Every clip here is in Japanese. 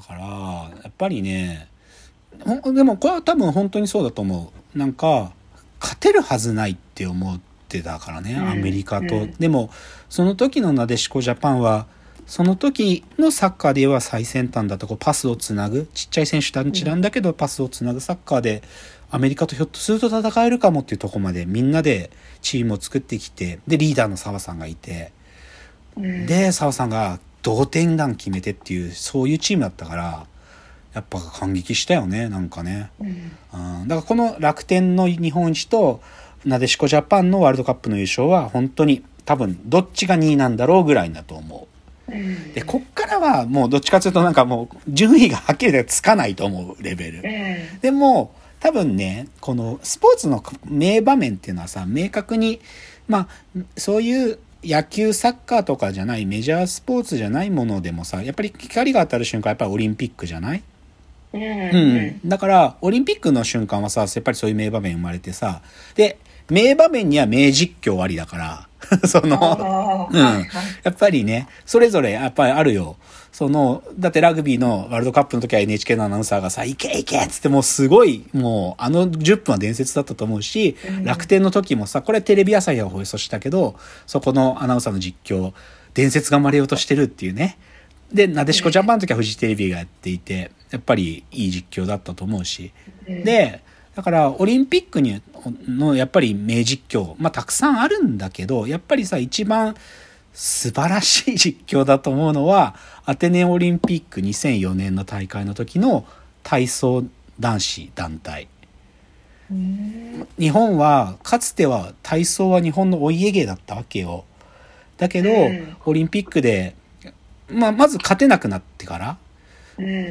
だからやっぱりねほでもこれは多分本当にそうだと思う。なんか勝てるはずないって思ってたからね、アメリカと、でもその時のなでしこジャパンはその時のサッカーでは最先端だとこうパスをつなぐちっちゃい選手たちなんだけどパスをつなぐサッカーでアメリカとひょっとすると戦えるかもっていうとこまでみんなでチームを作ってきてでリーダーの澤さんがいて。で澤さんが同点弾決めてっていうそういうチームだったからやっぱ感激したよねなんかね、うん、だからこの楽天の日本一となでしこジャパンのワールドカップの優勝は本当に多分どっちが2位なんだろうぐらいだと思う。でこっからはもうどっちかというとなんかもう順位がはっきりつかないと思うレベル。でも多分ねこのスポーツの名場面っていうのはさ明確にまあそういう野球サッカーとかじゃないメジャースポーツじゃないものでもさやっぱり光が当たる瞬間やっぱりオリンピックじゃない？うん、だからオリンピックの瞬間はさやっぱりそういう名場面生まれてさで名場面には名実況ありだから その、うん。やっぱりね、それぞれやっぱりあるよ。その、だってラグビーのワールドカップの時は NHK のアナウンサーがさ、いけいけっつってもうすごい、もうあの10分は伝説だったと思うし、楽天の時もさ、これテレビ朝日が放送したけど、そこのアナウンサーの実況、伝説が生まれようとしてるっていうね。で、なでしこジャパンの時はフジテレビがやっていて、やっぱりいい実況だったと思うし。で、だからオリンピックにのやっぱり名実況、まあたくさんあるんだけど、やっぱりさ、一番素晴らしい実況だと思うのは、アテネオリンピック2004年の大会の時の体操男子団体。日本は、かつては体操は日本のお家芸だったわけよ。だけど、オリンピックでまあ、まず勝てなくなってから、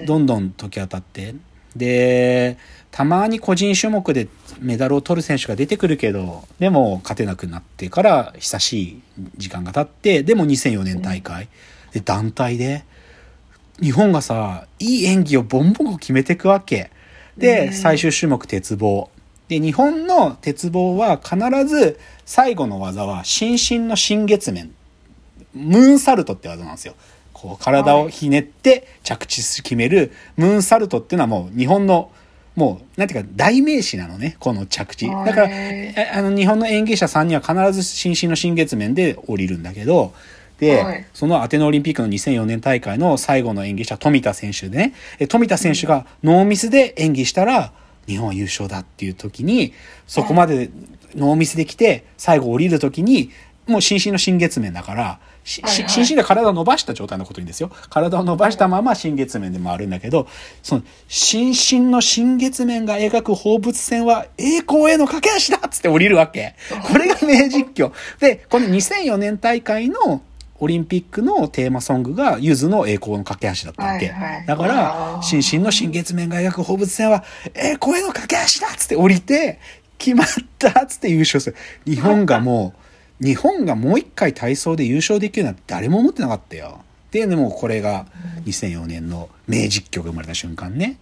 どんどん時当たって、で、たまに個人種目でメダルを取る選手が出てくるけど、でも勝てなくなってから久しい時間が経って、でも2004年大会、で、団体で、日本がさ、いい演技をボンボン決めていくわけ。で、最終種目鉄棒。で、日本の鉄棒は必ず最後の技は、新進の新月面。ムーンサルトって技なんですよ。こう体をひねって着地決めるムーンサルトっていうのはもう日本のもう、なんていうか、代名詞なのね、この着地。だから、あの、日本の演技者さんには必ず新進の新月面で降りるんだけど、で、はい、そのアテネオリンピックの2004年大会の最後の演技者、富田選手でね、富田選手がノーミスで演技したら、日本は優勝だっていう時に、そこまでノーミスで来て、最後降りる時に、もう新進の新月面だから、はいはい、心身で体を伸ばした状態のことにですよ。体を伸ばしたまま新月面で回るんだけど、その、心身の新月面が描く放物線は栄光への駆け足だっつって降りるわけ。これが名実況。で、この2004年大会のオリンピックのテーマソングが、ゆずの栄光の駆け足だったわけ。はいはい、だから、心身の新月面が描く放物線は、栄光への駆け足だっつって降りて、決まったっつって優勝する。日本がもう、日本がもう一回体操で優勝できるなんて誰も思ってなかったよ。で、でもこれが2004年の名実況が生まれた瞬間ね。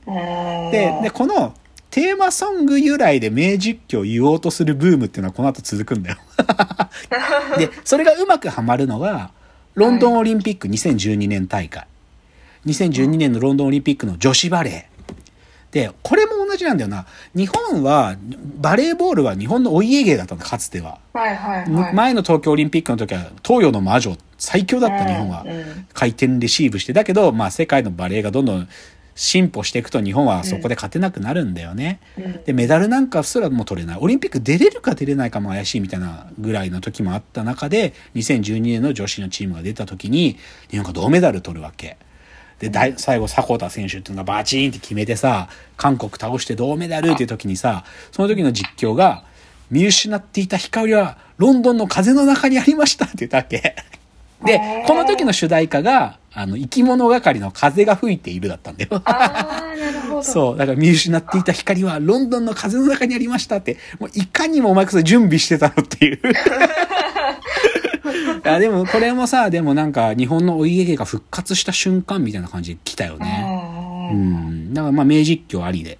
で、で、このテーマソング由来で名実況を言おうとするブームっていうのはこの後続くんだよ。で、それがうまくはまるのが、ロンドンオリンピック2012年大会。2012年のロンドンオリンピックの女子バレー。で、これも同じなんだよな。日本は、バレーボールは日本のお家芸だったの、かつては。はいはいはい、前の東京オリンピックの時は、東洋の魔女、最強だった日本は。回転レシーブして。だけど、まあ世界のバレーがどんどん進歩していくと日本はそこで勝てなくなるんだよね。うん、で、メダルなんかすらも取れない。オリンピック出れるか出れないかも怪しいみたいなぐらいの時もあった中で、2012年の女子のチームが出た時に、日本が銅メダル取るわけ。で、最後、迫田選手っていうのがバチーンって決めてさ、韓国倒して銅メダルっていう時にさ、その時の実況が、見失っていた光は、ロンドンの風の中にありましたって言ったわけ。で、この時の主題歌が、あの、生き物係の風が吹いているだったんだよ。ああ、なるほど。そう。だから見失っていた光は、ロンドンの風の中にありましたって、もういかにもお前こそ準備してたのっていう。や、でもこれもさ、でもなんか日本のお家芸が復活した瞬間みたいな感じで来たよね。うん。だからまあ名実況ありで。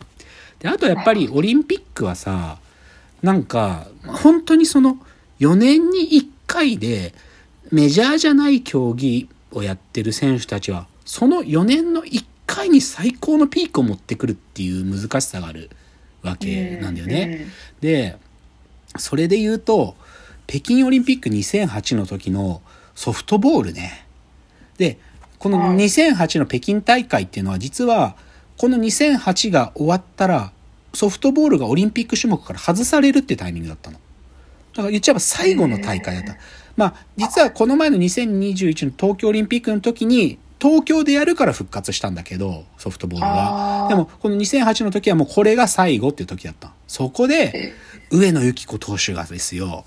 で、あとやっぱりオリンピックはさ、なんか、本当にその4年に1回でメジャーじゃない競技をやってる選手たちは、その4年の1回回に最高のピークを持ってくるっていう難しさがあるわけなんだよね。で、それで言うと、北京オリンピック2008の時のソフトボールね。で、この2008の北京大会っていうのは実は、この2008が終わったら、ソフトボールがオリンピック種目から外されるってタイミングだったの。だから言っちゃえば最後の大会だった。まあ、実はこの前の2021の東京オリンピックの時に、東京でやるから復活したんだけど、ソフトボールは。でも、この2008の時はもうこれが最後っていう時だった。そこで、上野由岐子投手がですよ、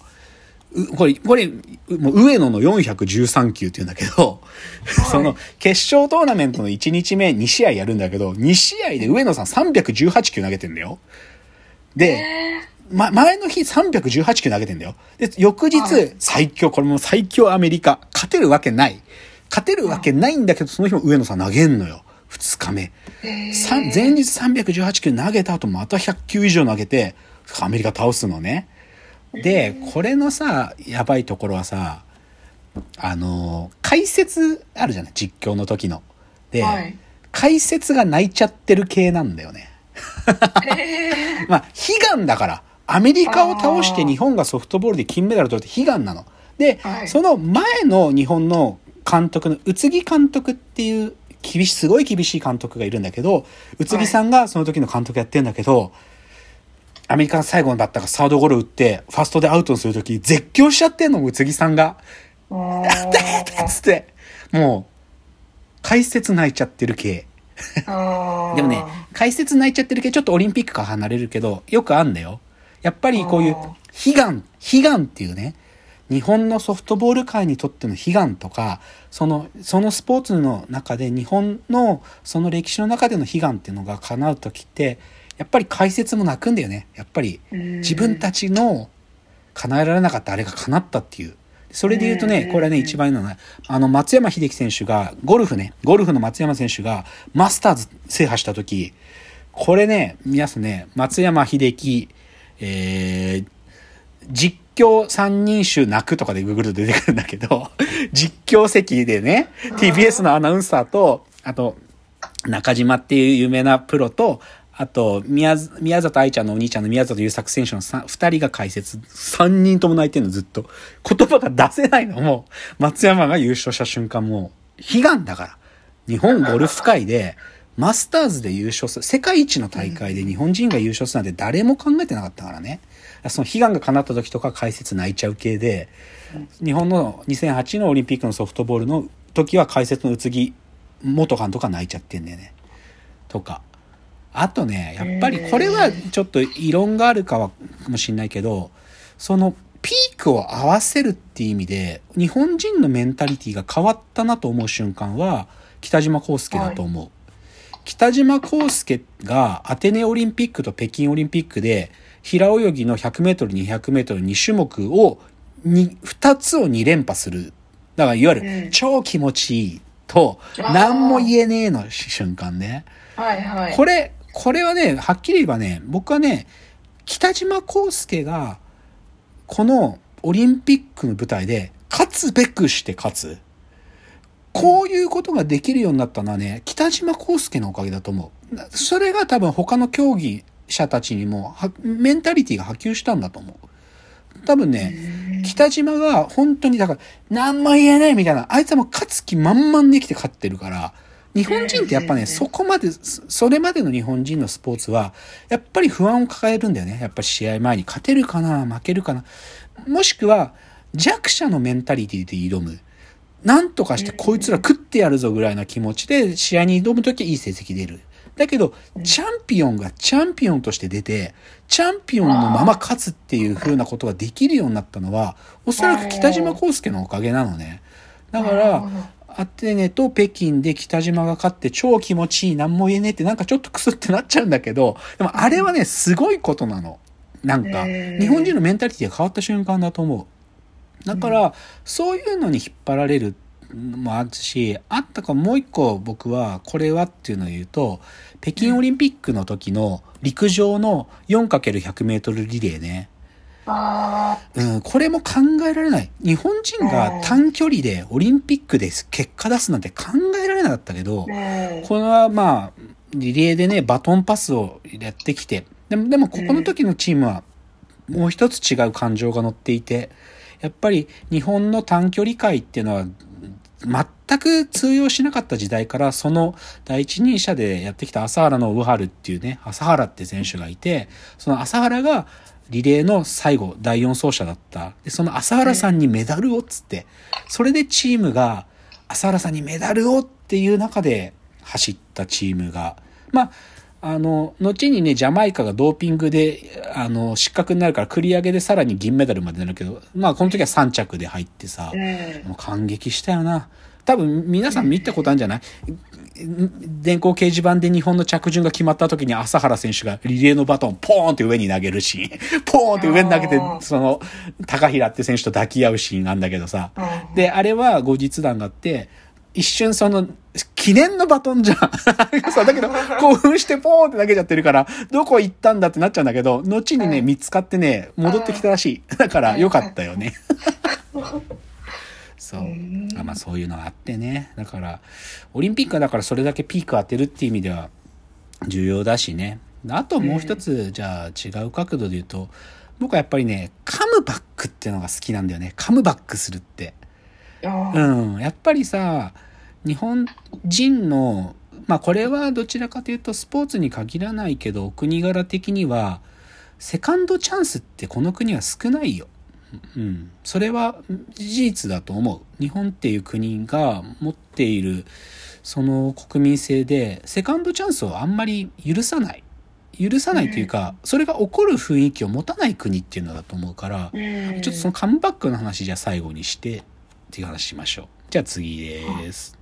これ、これ、もう上野の413球って言うんだけど、その決勝トーナメントの1日目2試合やるんだけど、2試合で上野さん318球投げてんだよ。で、ま、前の日318球投げてんだよ。で、翌日、最強、これも最強アメリカ。勝てるわけない。勝てるわけないんだけど、その日も上野さん投げんのよ。2日目。前日318球投げた後また100球以上投げて、アメリカ倒すのね。で、これのさ、やばいところはさ、あの、解説あるじゃない？実況の時の。で、はい、解説が泣いちゃってる系なんだよね。まあ、悲願だから。アメリカを倒して日本がソフトボールで金メダル取って悲願なの。で、はい、その前の日本の監督の宇津木監督っていう厳しい、すごい厳しい監督がいるんだけど、宇津木さんがその時の監督やってんだけど、アメリカの最後のバッターがサードゴロ打って、ファーストでアウトにするとき、絶叫しちゃってんの、宇津木さんが。やったっつって。もう、解説泣いちゃってる系。でもね、解説泣いちゃってる系、ちょっとオリンピックから離れるけど、よくあんだよ。やっぱりこういう、悲願、悲願っていうね、日本のソフトボール界にとっての悲願とか、その、そのスポーツの中で日本のその歴史の中での悲願っていうのが叶う時って、やっぱり解説も泣くんだよね。やっぱり自分たちの叶えられなかったあれが叶ったっていう。それで言うとね、これはね、一番いいのは、あの、松山英樹選手が、ゴルフね、ゴルフの松山選手が、マスターズ制覇した時、これね、皆さんね、松山英樹、えー、実況三人衆泣くとかでググると出てくるんだけど、実況席でね、TBS のアナウンサーと、あと、中島っていう有名なプロと、あと、宮、宮里愛ちゃんのお兄ちゃんの宮里優作選手の二人が解説。三人とも泣いてんの、ずっと。言葉が出せないのもう、松山が優勝した瞬間も、悲願だから。日本ゴルフ界で、マスターズで優勝する、世界一の大会で日本人が優勝するなんて誰も考えてなかったからね。その悲願が叶った時とか解説泣いちゃう系で、日本の2008のオリンピックのソフトボールの時は解説の宇津木元監督が泣いちゃってんだよね。とか。あとね、やっぱりこれはちょっと異論があるかはかもしんないけど、そのピークを合わせるっていう意味で、日本人のメンタリティが変わったなと思う瞬間は、北島康介だと思う。はい、北島康介がアテネオリンピックと北京オリンピックで、平泳ぎの100メートル、200メートル2種目を、2つを2連覇する。だからいわゆる超気持ちいいと、何も言えねえの瞬間ね。はいはい。これ、これはね、はっきり言えばね、僕はね、北島康介が、このオリンピックの舞台で、勝つべくして勝つ。こういうことができるようになったのはね、北島康介のおかげだと思う。それが多分他の競技者たちにも、メンタリティが波及したんだと思う。多分ね、北島が本当に、だから、何も言えないみたいな、あいつはもう勝つ気満々できて勝ってるから、日本人ってやっぱね、そこまで、それまでの日本人のスポーツは、やっぱり不安を抱えるんだよね。やっぱり試合前に勝てるかな、負けるかな。もしくは、弱者のメンタリティで挑む。なんとかしてこいつら食ってやるぞぐらいな気持ちで試合に挑むときはいい成績出る。だけど、チャンピオンがチャンピオンとして出て、チャンピオンのまま勝つっていう風なことができるようになったのは、おそらく北島康介のおかげなのね。だから、アテネと北京で北島が勝って超気持ちいい、何も言えねえってなんかちょっとクスってなっちゃうんだけど、でもあれはね、すごいことなの。なんか、日本人のメンタリティが変わった瞬間だと思う。だから、そういうのに引っ張られるもあるし、あったかもう一個僕はこれはっていうのを言うと、北京オリンピックの時の陸上の 4×100 メートルリレーね。うん、これも考えられない。日本人が短距離でオリンピックで結果出すなんて考えられなかったけど、これはまあ、リレーでね、バトンパスをやってきて、でも、でもここの時のチームは、もう一つ違う感情が乗っていて、やっぱり日本の短距離界っていうのは、全く通用しなかった時代から、その第一人者でやってきた朝原のウハルっていうね、朝原って選手がいて、その朝原がリレーの最後、第4走者だった。で、その朝原さんにメダルをっつって、それでチームが朝原さんにメダルをっていう中で走ったチームが、まあ、あの、後にね、ジャマイカがドーピングで、あの、失格になるから繰り上げでさらに銀メダルまでなるけど、まあ、この時は3着で入ってさ、もう感激したよな。多分、皆さん見たことあるんじゃない？電光掲示板で日本の着順が決まった時に朝原選手がリレーのバトンポーンって上に投げるシーン、ポーンって上に投げて、その、高平って選手と抱き合うシーンなんだけどさ。で、あれは後日談があって、一瞬その、記念のバトンじゃん。そう、だけど、興奮してポーンって投げちゃってるから、どこ行ったんだってなっちゃうんだけど、後にね、見つかってね、戻ってきたらしい。だから、よかったよね。そう。あまあ、そういうのがあってね。だから、オリンピックはだからそれだけピーク当てるっていう意味では、重要だしね。あともう一つ、じゃあ違う角度で言うと、僕はやっぱりね、カムバックっていうのが好きなんだよね。カムバックするって。うん、やっぱりさ日本人のまあこれはどちらかというとスポーツに限らないけどお国柄的にはセカンドチャンスってこの国は少ないよ。うん、それは事実だと思う。日本っていう国が持っているその国民性でセカンドチャンスをあんまり許さない。許さないというか、それが起こる雰囲気を持たない国っていうのだと思うから、ちょっとそのカムバックの話じゃ最後にして、っていう話しましょう。じゃあ次です。